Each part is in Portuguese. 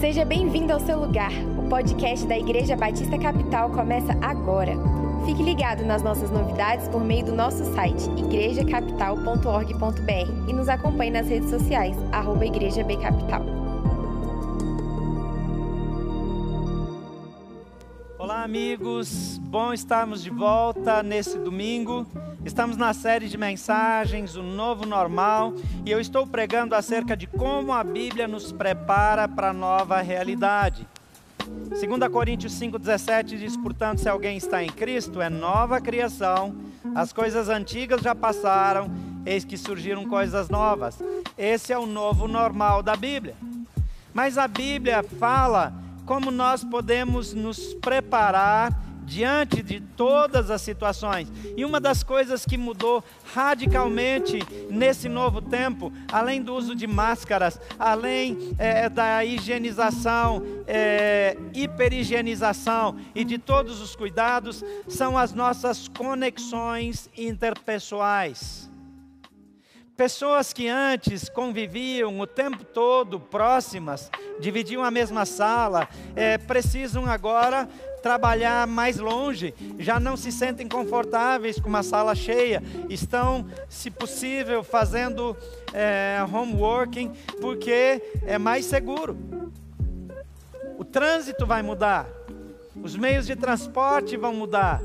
Seja bem-vindo ao seu lugar. O podcast da Igreja Batista Capital começa agora. Fique ligado nas nossas novidades por meio do nosso site igrejacapital.org.br e nos acompanhe nas redes sociais, arroba Igreja B Capital. Olá, amigos. Bom estarmos de volta nesse domingo. Estamos na série de mensagens, o novo normal, e eu estou pregando acerca de como a Bíblia nos prepara para a nova realidade. 2 Coríntios 5,17 diz: Portanto, se alguém está em Cristo, é nova criação, as coisas antigas já passaram, eis que surgiram coisas novas. Esse é o novo normal da Bíblia. Mas a Bíblia fala como nós podemos nos preparar diante de todas as situações. E uma das coisas que mudou radicalmente nesse novo tempo, além do uso de máscaras, além é, da higienização, é, hiperigienização e de todos os cuidados, são as nossas conexões interpessoais. Pessoas que antes conviviam o tempo todo próximas, dividiam a mesma sala, é, precisam agora trabalhar mais longe, já não se sentem confortáveis com uma sala cheia, estão, se possível, fazendo é, homeworking porque é mais seguro. O trânsito vai mudar, os meios de transporte vão mudar,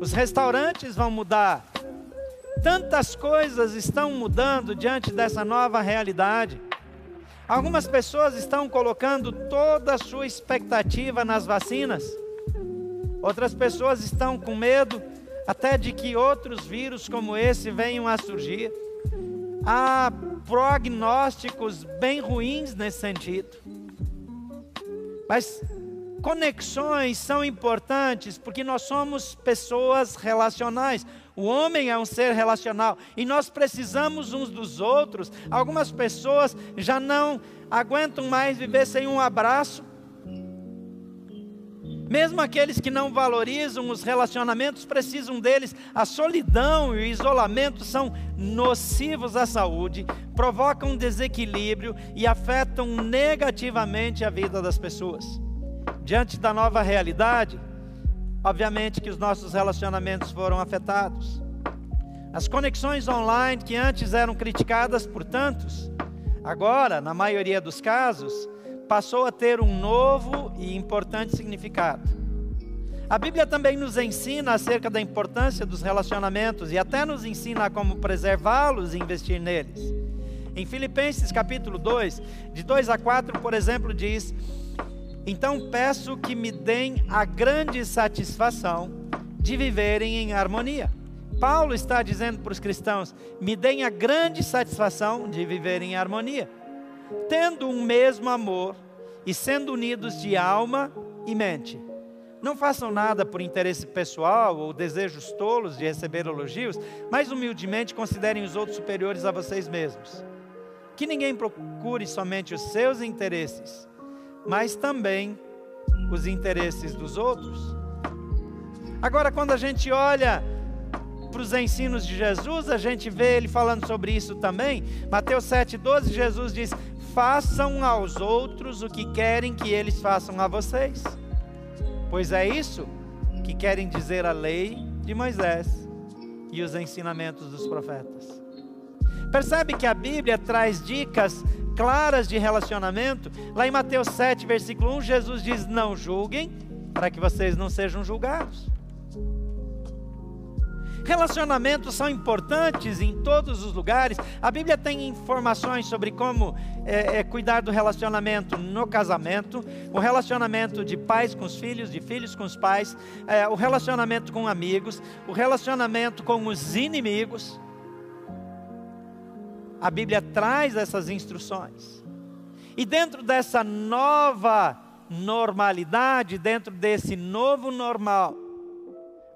os restaurantes vão mudar. Tantas coisas estão mudando diante dessa nova realidade. Algumas pessoas estão colocando toda a sua expectativa nas vacinas. Outras pessoas estão com medo até de que outros vírus como esse venham a surgir. Há prognósticos bem ruins nesse sentido. Mas conexões são importantes porque nós somos pessoas relacionais. O homem é um ser relacional e nós precisamos uns dos outros. Algumas pessoas já não aguentam mais viver sem um abraço mesmo aqueles que não valorizam os relacionamentos precisam deles. A solidão e o isolamento são nocivos à saúde, provocam desequilíbrio e afetam negativamente a vida das pessoas. Diante da nova realidade, obviamente que os nossos relacionamentos foram afetados. As conexões online que antes eram criticadas por tantos, agora, na maioria dos casos, passou a ter um novo e importante significado. A Bíblia também nos ensina acerca da importância dos relacionamentos e até nos ensina como preservá-los e investir neles. Em Filipenses capítulo 2, de 2 a 4, por exemplo, diz: Então peço que me deem a grande satisfação de viverem em harmonia. Paulo está dizendo para os cristãos: me deem a grande satisfação de viverem em harmonia tendo um mesmo amor e sendo unidos de alma e mente. Não façam nada por interesse pessoal ou desejos tolos de receber elogios, mas humildemente considerem os outros superiores a vocês mesmos. Que ninguém procure somente os seus interesses, mas também os interesses dos outros. Agora, quando a gente olha para os ensinos de Jesus, a gente vê ele falando sobre isso também. Mateus 7,12, Jesus diz: façam aos outros o que querem que eles façam a vocês. Pois é isso que querem dizer a lei de Moisés e os ensinamentos dos profetas. Percebe que a Bíblia traz dicas claras de relacionamento? Lá em Mateus 7, versículo 1, Jesus diz: Não julguem, para que vocês não sejam julgados. Relacionamentos são importantes em todos os lugares. A Bíblia tem informações sobre como é, é, cuidar do relacionamento no casamento, o relacionamento de pais com os filhos, de filhos com os pais, é, o relacionamento com amigos, o relacionamento com os inimigos. A Bíblia traz essas instruções. E dentro dessa nova normalidade, dentro desse novo normal,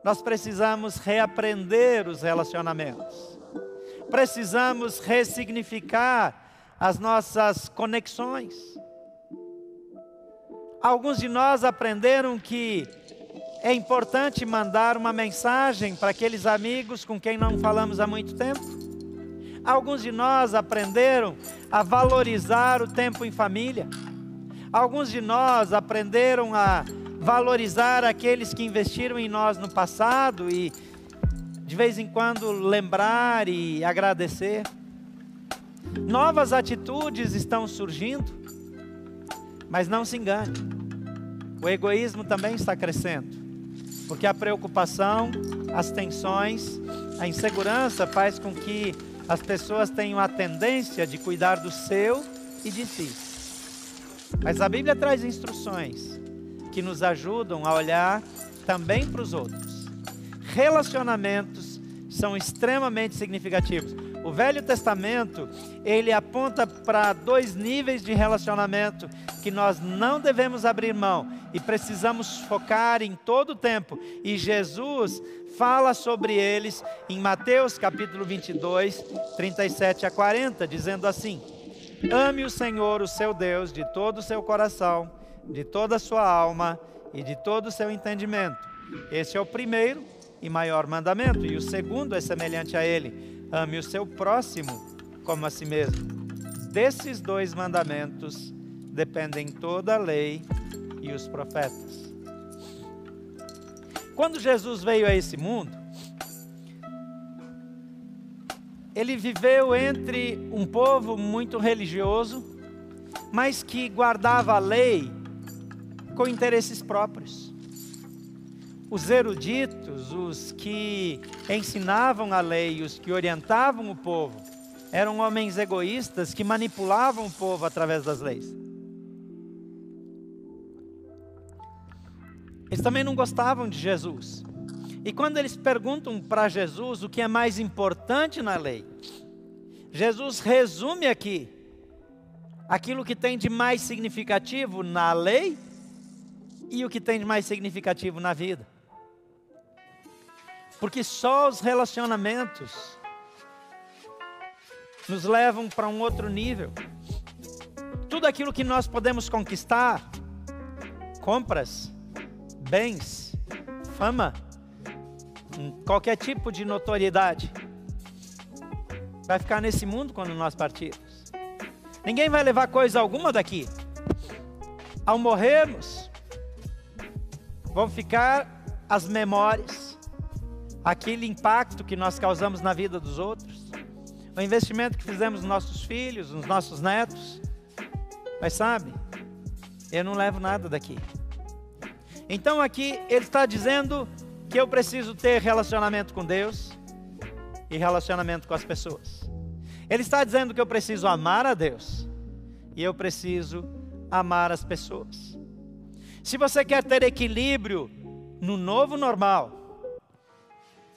nós precisamos reaprender os relacionamentos. Precisamos ressignificar as nossas conexões. Alguns de nós aprenderam que é importante mandar uma mensagem para aqueles amigos com quem não falamos há muito tempo. Alguns de nós aprenderam a valorizar o tempo em família. Alguns de nós aprenderam a valorizar aqueles que investiram em nós no passado e de vez em quando lembrar e agradecer. Novas atitudes estão surgindo, mas não se engane, o egoísmo também está crescendo, porque a preocupação, as tensões, a insegurança faz com que as pessoas tenham a tendência de cuidar do seu e de si. Mas a Bíblia traz instruções que nos ajudam a olhar também para os outros. Relacionamentos são extremamente significativos. O Velho Testamento, ele aponta para dois níveis de relacionamento que nós não devemos abrir mão e precisamos focar em todo o tempo. E Jesus fala sobre eles em Mateus capítulo 22, 37 a 40, dizendo assim: Ame o Senhor, o seu Deus, de todo o seu coração, de toda a sua alma e de todo o seu entendimento. Esse é o primeiro e maior mandamento, e o segundo é semelhante a ele: ame o seu próximo como a si mesmo. Desses dois mandamentos dependem toda a lei e os profetas. Quando Jesus veio a esse mundo, ele viveu entre um povo muito religioso, mas que guardava a lei com interesses próprios. Os eruditos, os que ensinavam a lei, os que orientavam o povo, eram homens egoístas que manipulavam o povo através das leis. Eles também não gostavam de Jesus. E quando eles perguntam para Jesus o que é mais importante na lei, Jesus resume aqui aquilo que tem de mais significativo na lei e o que tem de mais significativo na vida. Porque só os relacionamentos nos levam para um outro nível. Tudo aquilo que nós podemos conquistar, compras, bens, fama, qualquer tipo de notoriedade, vai ficar nesse mundo quando nós partirmos. Ninguém vai levar coisa alguma daqui. Ao morrermos, vão ficar as memórias, aquele impacto que nós causamos na vida dos outros, o investimento que fizemos nos nossos filhos, nos nossos netos. Mas sabe, eu não levo nada daqui. Então aqui ele está dizendo que eu preciso ter relacionamento com Deus e relacionamento com as pessoas. Ele está dizendo que eu preciso amar a Deus e eu preciso amar as pessoas. Se você quer ter equilíbrio no novo normal,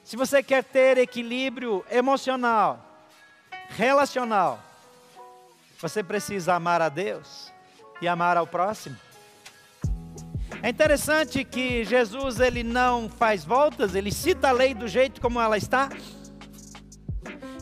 se você quer ter equilíbrio emocional, relacional, você precisa amar a Deus e amar ao próximo. É interessante que Jesus ele não faz voltas, ele cita a lei do jeito como ela está.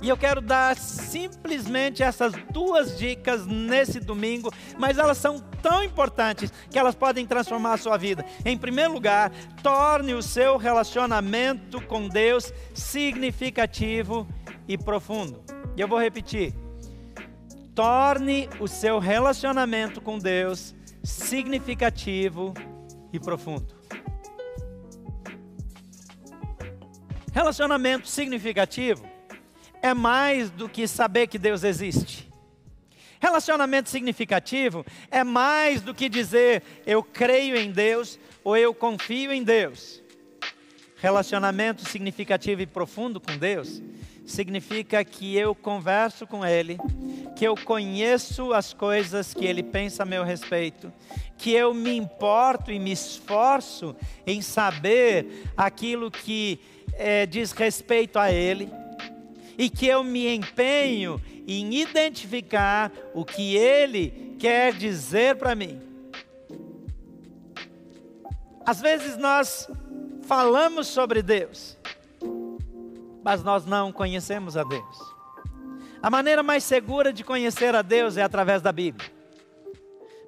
E eu quero dar simplesmente essas duas dicas nesse domingo, mas elas são tão importantes que elas podem transformar a sua vida. Em primeiro lugar, torne o seu relacionamento com Deus significativo e profundo. E eu vou repetir. Torne o seu relacionamento com Deus significativo e profundo. Relacionamento significativo é mais do que saber que Deus existe. Relacionamento significativo é mais do que dizer eu creio em Deus ou eu confio em Deus. Relacionamento significativo e profundo com Deus significa que eu converso com Ele, que eu conheço as coisas que Ele pensa a meu respeito, que eu me importo e me esforço em saber aquilo que é, diz respeito a Ele, e que eu me empenho em identificar o que Ele quer dizer para mim. Às vezes nós falamos sobre Deus, mas nós não conhecemos a Deus. A maneira mais segura de conhecer a Deus é através da Bíblia,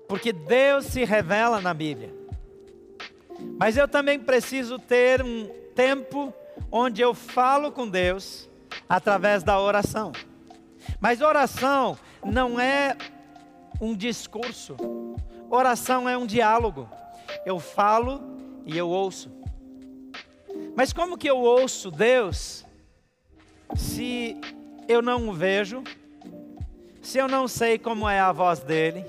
porque Deus se revela na Bíblia. Mas eu também preciso ter um tempo onde eu falo com Deus através da oração. Mas oração não é um discurso. Oração é um diálogo. Eu falo e eu ouço. Mas como que eu ouço Deus se eu não o vejo? Se eu não sei como é a voz dele?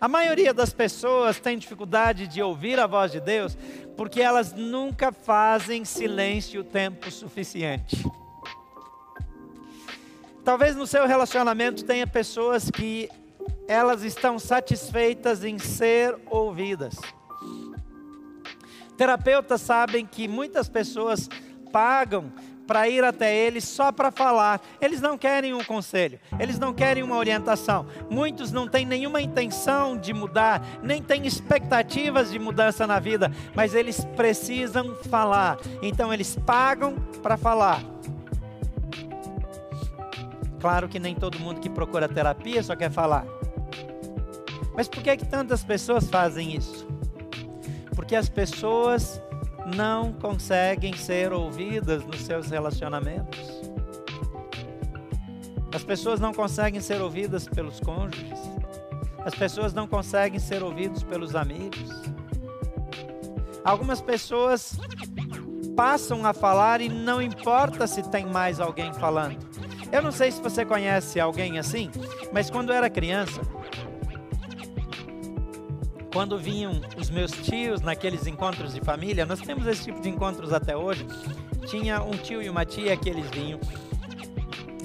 A maioria das pessoas tem dificuldade de ouvir a voz de Deus porque elas nunca fazem silêncio o tempo suficiente. Talvez no seu relacionamento tenha pessoas que elas estão satisfeitas em ser ouvidas. Terapeutas sabem que muitas pessoas pagam para ir até eles só para falar. Eles não querem um conselho, eles não querem uma orientação. Muitos não têm nenhuma intenção de mudar, nem têm expectativas de mudança na vida, mas eles precisam falar. Então eles pagam para falar. Claro que nem todo mundo que procura terapia só quer falar. Mas por que, é que tantas pessoas fazem isso? Porque as pessoas não conseguem ser ouvidas nos seus relacionamentos. As pessoas não conseguem ser ouvidas pelos cônjuges. As pessoas não conseguem ser ouvidas pelos amigos. Algumas pessoas passam a falar e não importa se tem mais alguém falando. Eu não sei se você conhece alguém assim, mas quando eu era criança, quando vinham os meus tios naqueles encontros de família, nós temos esse tipo de encontros até hoje. Tinha um tio e uma tia que eles vinham.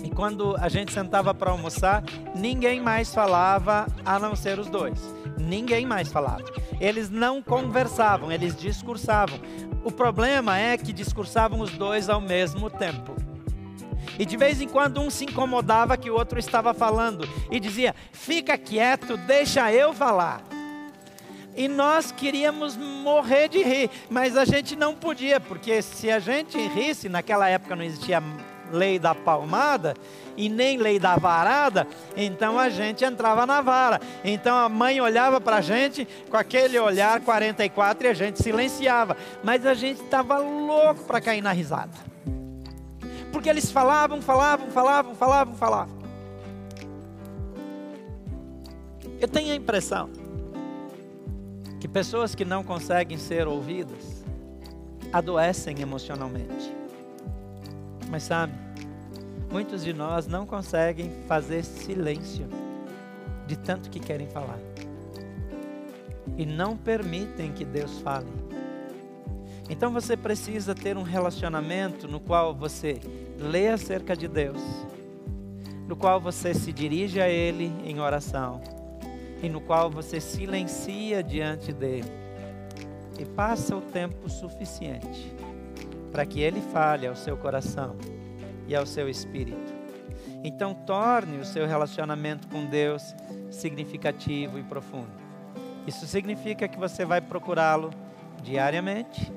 E quando a gente sentava para almoçar, ninguém mais falava a não ser os dois. Ninguém mais falava. Eles não conversavam, eles discursavam. O problema é que discursavam os dois ao mesmo tempo. E de vez em quando um se incomodava que o outro estava falando e dizia: Fica quieto, deixa eu falar e nós queríamos morrer de rir, mas a gente não podia, porque se a gente risse, naquela época não existia lei da palmada e nem lei da varada, então a gente entrava na vara. Então a mãe olhava para a gente com aquele olhar 44 e a gente silenciava, mas a gente estava louco para cair na risada. Porque eles falavam, falavam, falavam, falavam, falavam. Eu tenho a impressão que pessoas que não conseguem ser ouvidas adoecem emocionalmente. Mas sabe, muitos de nós não conseguem fazer silêncio de tanto que querem falar. E não permitem que Deus fale. Então você precisa ter um relacionamento no qual você lê acerca de Deus, no qual você se dirige a Ele em oração e no qual você silencia diante dele e passa o tempo suficiente para que ele fale ao seu coração e ao seu espírito. Então, torne o seu relacionamento com Deus significativo e profundo. Isso significa que você vai procurá-lo diariamente.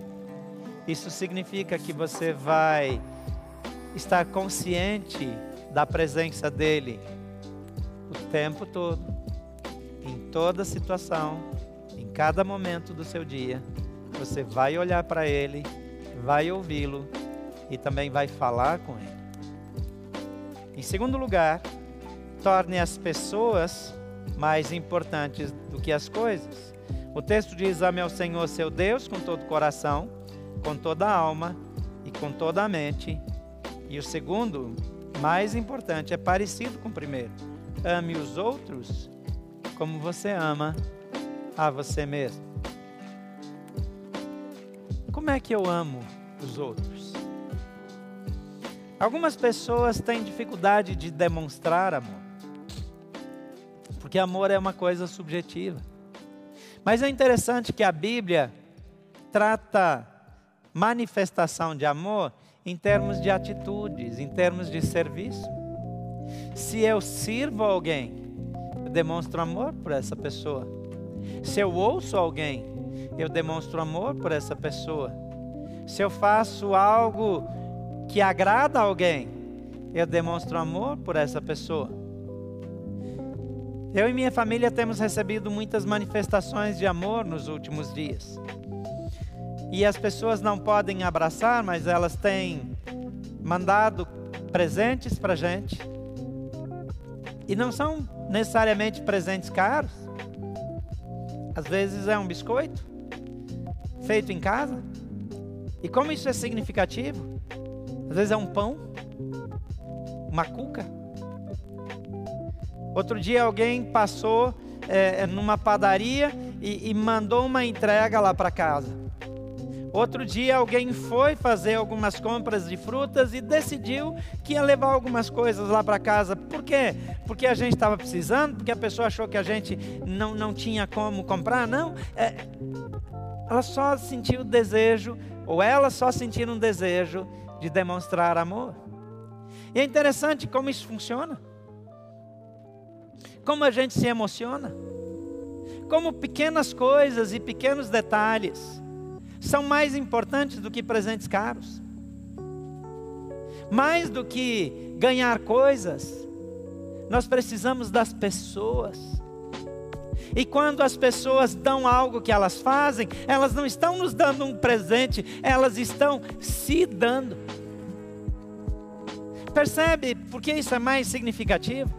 Isso significa que você vai estar consciente da presença dele o tempo todo toda situação, em cada momento do seu dia, você vai olhar para Ele, vai ouvi-lo e também vai falar com Ele. Em segundo lugar, torne as pessoas mais importantes do que as coisas. O texto diz: Ame ao Senhor seu Deus com todo o coração, com toda a alma e com toda a mente. E o segundo, mais importante, é parecido com o primeiro: ame os outros como você ama a você mesmo. Como é que eu amo os outros? Algumas pessoas têm dificuldade de demonstrar amor, porque amor é uma coisa subjetiva. Mas é interessante que a Bíblia trata manifestação de amor em termos de atitudes, em termos de serviço. Se eu sirvo alguém, demonstro amor por essa pessoa. Se eu ouço alguém, eu demonstro amor por essa pessoa. Se eu faço algo que agrada alguém, eu demonstro amor por essa pessoa. Eu e minha família temos recebido muitas manifestações de amor nos últimos dias. E as pessoas não podem abraçar, mas elas têm mandado presentes para gente E não são necessariamente presentes caros. Às vezes é um biscoito feito em casa. E como isso é significativo? Às vezes é um pão, uma cuca. Outro dia alguém passou é, numa padaria e, e mandou uma entrega lá para casa. Outro dia alguém foi fazer algumas compras de frutas e decidiu que ia levar algumas coisas lá para casa. Por quê? Porque a gente estava precisando, porque a pessoa achou que a gente não, não tinha como comprar? Não. É, ela só sentiu o desejo, ou ela só sentiu um desejo de demonstrar amor. E é interessante como isso funciona. Como a gente se emociona. Como pequenas coisas e pequenos detalhes são mais importantes do que presentes caros. Mais do que ganhar coisas, nós precisamos das pessoas. E quando as pessoas dão algo que elas fazem, elas não estão nos dando um presente, elas estão se dando. Percebe por que isso é mais significativo?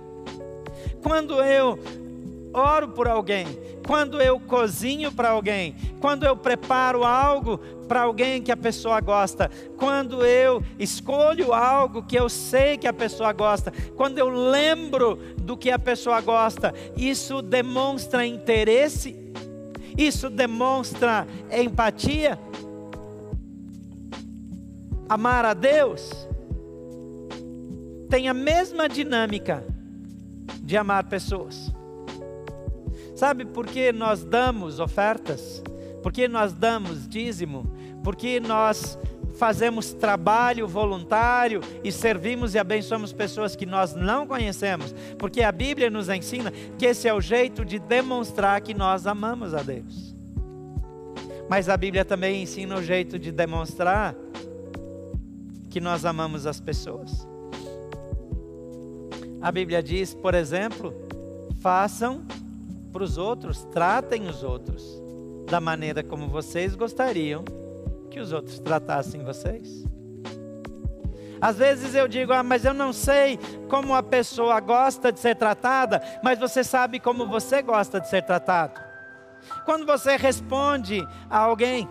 Quando eu oro por alguém, quando eu cozinho para alguém, quando eu preparo algo para alguém que a pessoa gosta, quando eu escolho algo que eu sei que a pessoa gosta, quando eu lembro do que a pessoa gosta, isso demonstra interesse, isso demonstra empatia. Amar a Deus tem a mesma dinâmica de amar pessoas. Sabe por que nós damos ofertas? Por que nós damos dízimo? Por que nós fazemos trabalho voluntário e servimos e abençoamos pessoas que nós não conhecemos? Porque a Bíblia nos ensina que esse é o jeito de demonstrar que nós amamos a Deus. Mas a Bíblia também ensina o jeito de demonstrar que nós amamos as pessoas. A Bíblia diz, por exemplo, façam para os outros, tratem os outros da maneira como vocês gostariam que os outros tratassem vocês. Às vezes eu digo, ah, mas eu não sei como a pessoa gosta de ser tratada, mas você sabe como você gosta de ser tratado. Quando você responde a alguém,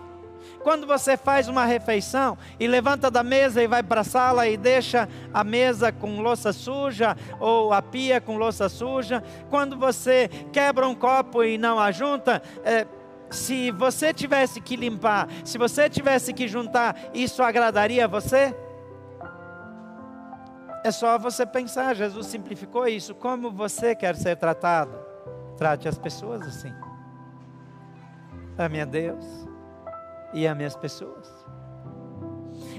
quando você faz uma refeição e levanta da mesa e vai para a sala e deixa a mesa com louça suja ou a pia com louça suja, quando você quebra um copo e não ajunta, é, se você tivesse que limpar, se você tivesse que juntar, isso agradaria você? É só você pensar, Jesus simplificou isso. Como você quer ser tratado? Trate as pessoas assim. Ame a Deus e ame as pessoas.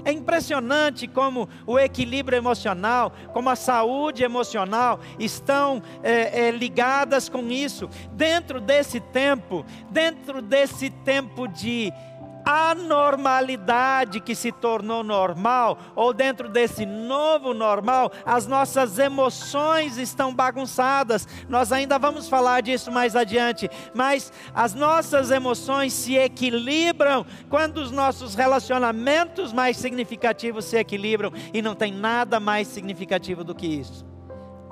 É impressionante como o equilíbrio emocional, como a saúde emocional estão é, é, ligadas com isso. Dentro desse tempo, dentro desse tempo de anormalidade que se tornou normal, ou dentro desse novo normal, as nossas emoções estão bagunçadas. Nós ainda vamos falar disso mais adiante, mas as nossas emoções se equilibram quando os nossos relacionamentos mais significativos se equilibram, e não tem nada mais significativo do que isso.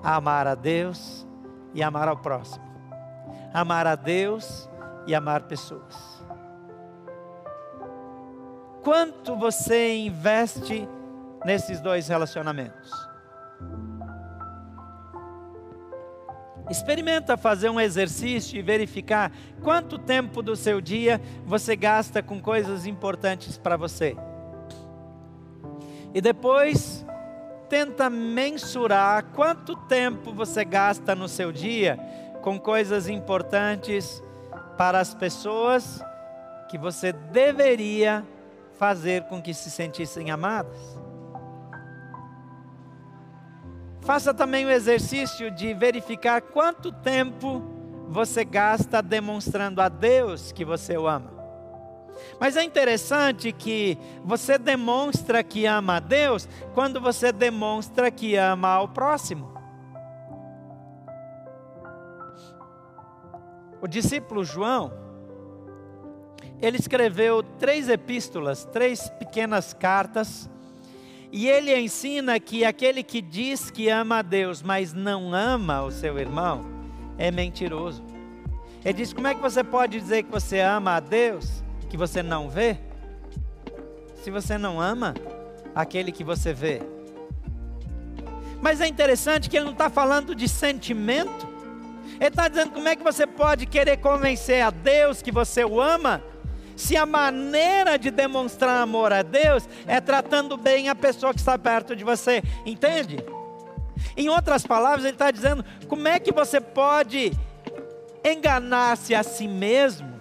Amar a Deus e amar ao próximo. Amar a Deus e amar pessoas quanto você investe nesses dois relacionamentos. Experimenta fazer um exercício e verificar quanto tempo do seu dia você gasta com coisas importantes para você. E depois tenta mensurar quanto tempo você gasta no seu dia com coisas importantes para as pessoas que você deveria fazer com que se sentissem amadas. Faça também o exercício de verificar quanto tempo você gasta demonstrando a Deus que você o ama. Mas é interessante que você demonstra que ama a Deus quando você demonstra que ama ao próximo. O discípulo João, ele escreveu três epístolas, três pequenas cartas, E ele ensina que aquele que diz que ama a Deus, mas não ama o seu irmão, é mentiroso. Ele diz: como é que você pode dizer que você ama a Deus, que você não vê, se você não ama aquele que você vê? Mas é interessante que ele não está falando de sentimento, ele está dizendo como é que você pode querer convencer a Deus que você o ama se a maneira de demonstrar amor a Deus é tratando bem a pessoa que está perto de você, entende? Em outras palavras, ele está dizendo: como é que você pode enganar-se a si mesmo,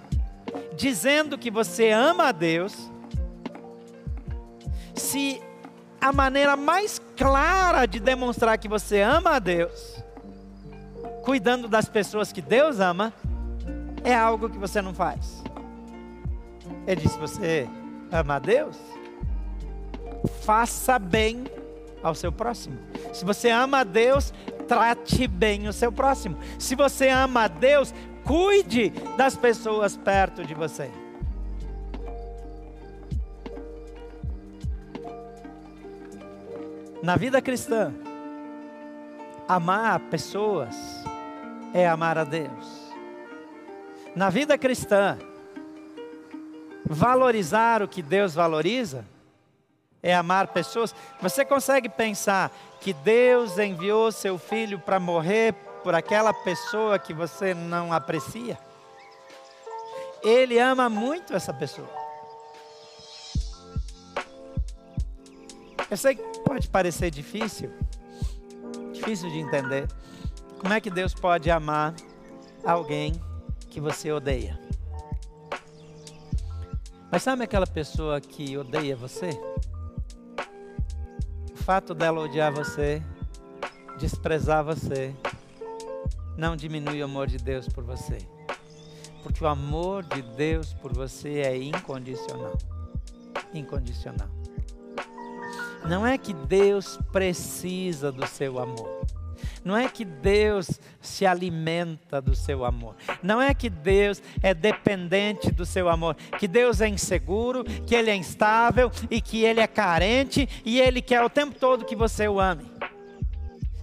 dizendo que você ama a Deus, se a maneira mais clara de demonstrar que você ama a Deus, cuidando das pessoas que Deus ama, é algo que você não faz. Ele disse: Você ama a Deus? Faça bem ao seu próximo. Se você ama a Deus, trate bem o seu próximo. Se você ama a Deus, cuide das pessoas perto de você. Na vida cristã, amar pessoas é amar a Deus. Na vida cristã, valorizar o que Deus valoriza é amar pessoas. Você consegue pensar que Deus enviou seu filho para morrer por aquela pessoa que você não aprecia? Ele ama muito essa pessoa. Eu sei que pode parecer difícil, difícil de entender. Como é que Deus pode amar alguém que você odeia? Mas sabe aquela pessoa que odeia você? O fato dela odiar você, desprezar você, não diminui o amor de Deus por você. Porque o amor de Deus por você é incondicional. Incondicional. Não é que Deus precisa do seu amor. Não é que Deus se alimenta do seu amor. Não é que Deus é dependente do seu amor. Que Deus é inseguro, que Ele é instável e que Ele é carente e Ele quer o tempo todo que você o ame.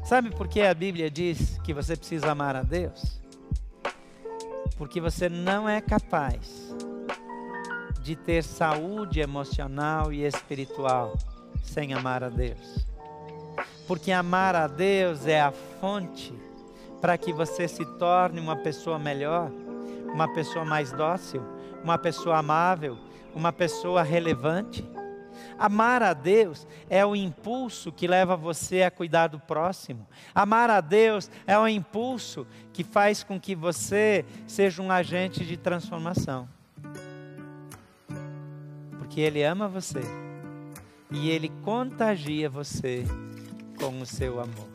Sabe por que a Bíblia diz que você precisa amar a Deus? Porque você não é capaz de ter saúde emocional e espiritual sem amar a Deus porque amar a Deus é a fonte para que você se torne uma pessoa melhor, uma pessoa mais dócil, uma pessoa amável, uma pessoa relevante. Amar a Deus é o impulso que leva você a cuidar do próximo. Amar a Deus é o impulso que faz com que você seja um agente de transformação. Porque Ele ama você e Ele contagia você com o seu amor.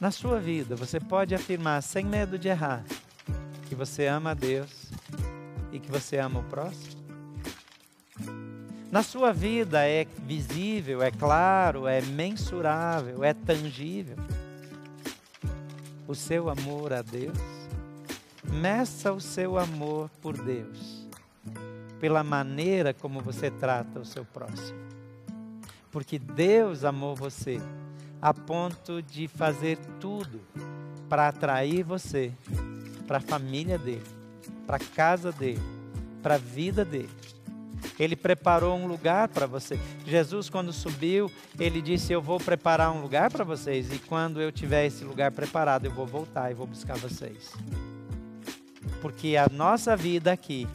Na sua vida, você pode afirmar sem medo de errar que você ama a Deus e que você ama o próximo? Na sua vida é visível, é claro, é mensurável, é tangível o seu amor a Deus? Meça o seu amor por Deus, pela maneira como você trata o seu próximo porque Deus amou você a ponto de fazer tudo para atrair você para a família dele, para a casa dele, para a vida dele. Ele preparou um lugar para você. Jesus, quando subiu, ele disse: Eu vou preparar um lugar para vocês, e quando eu tiver esse lugar preparado, eu vou voltar e vou buscar vocês. Porque a nossa vida aqui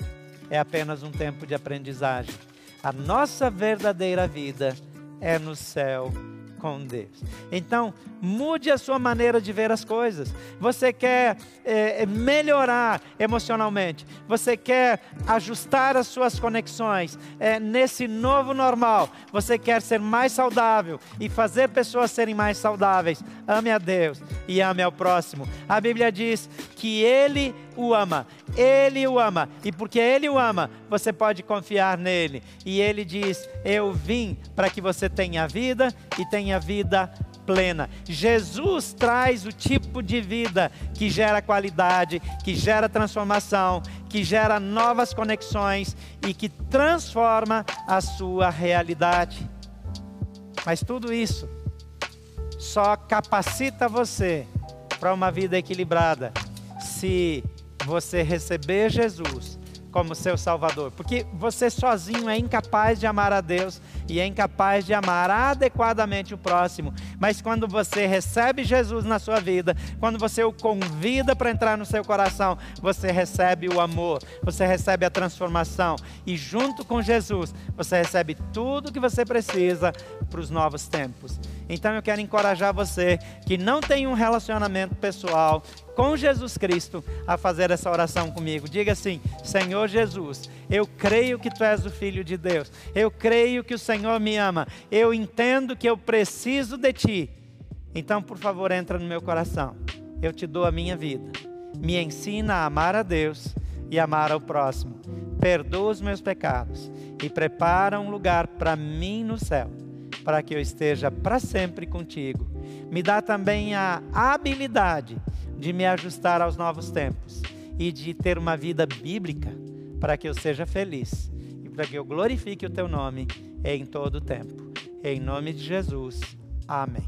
é apenas um tempo de aprendizagem. A nossa verdadeira vida é no céu com Deus. Então, mude a sua maneira de ver as coisas. Você quer é, melhorar emocionalmente, você quer ajustar as suas conexões é, nesse novo normal, você quer ser mais saudável e fazer pessoas serem mais saudáveis. Ame a Deus e ame ao próximo. A Bíblia diz que Ele o ama, Ele o ama, e porque Ele o ama, você pode confiar nele. E Ele diz: Eu vim para que você tenha vida e tenha vida plena. Jesus traz o tipo de vida que gera qualidade, que gera transformação, que gera novas conexões e que transforma a sua realidade. Mas tudo isso só capacita você para uma vida equilibrada se você receber Jesus como seu Salvador, porque você sozinho é incapaz de amar a Deus e é incapaz de amar adequadamente o próximo. Mas quando você recebe Jesus na sua vida, quando você o convida para entrar no seu coração, você recebe o amor, você recebe a transformação e junto com Jesus, você recebe tudo que você precisa para os novos tempos. Então eu quero encorajar você que não tem um relacionamento pessoal com Jesus Cristo a fazer essa oração comigo. Diga assim: Senhor Jesus, eu creio que tu és o filho de Deus. Eu creio que o Senhor me ama. Eu entendo que eu preciso de ti. Então, por favor, entra no meu coração. Eu te dou a minha vida. Me ensina a amar a Deus e amar ao próximo. Perdoa os meus pecados e prepara um lugar para mim no céu para que eu esteja para sempre contigo. Me dá também a habilidade de me ajustar aos novos tempos e de ter uma vida bíblica para que eu seja feliz e para que eu glorifique o teu nome em todo o tempo. Em nome de Jesus. Amém.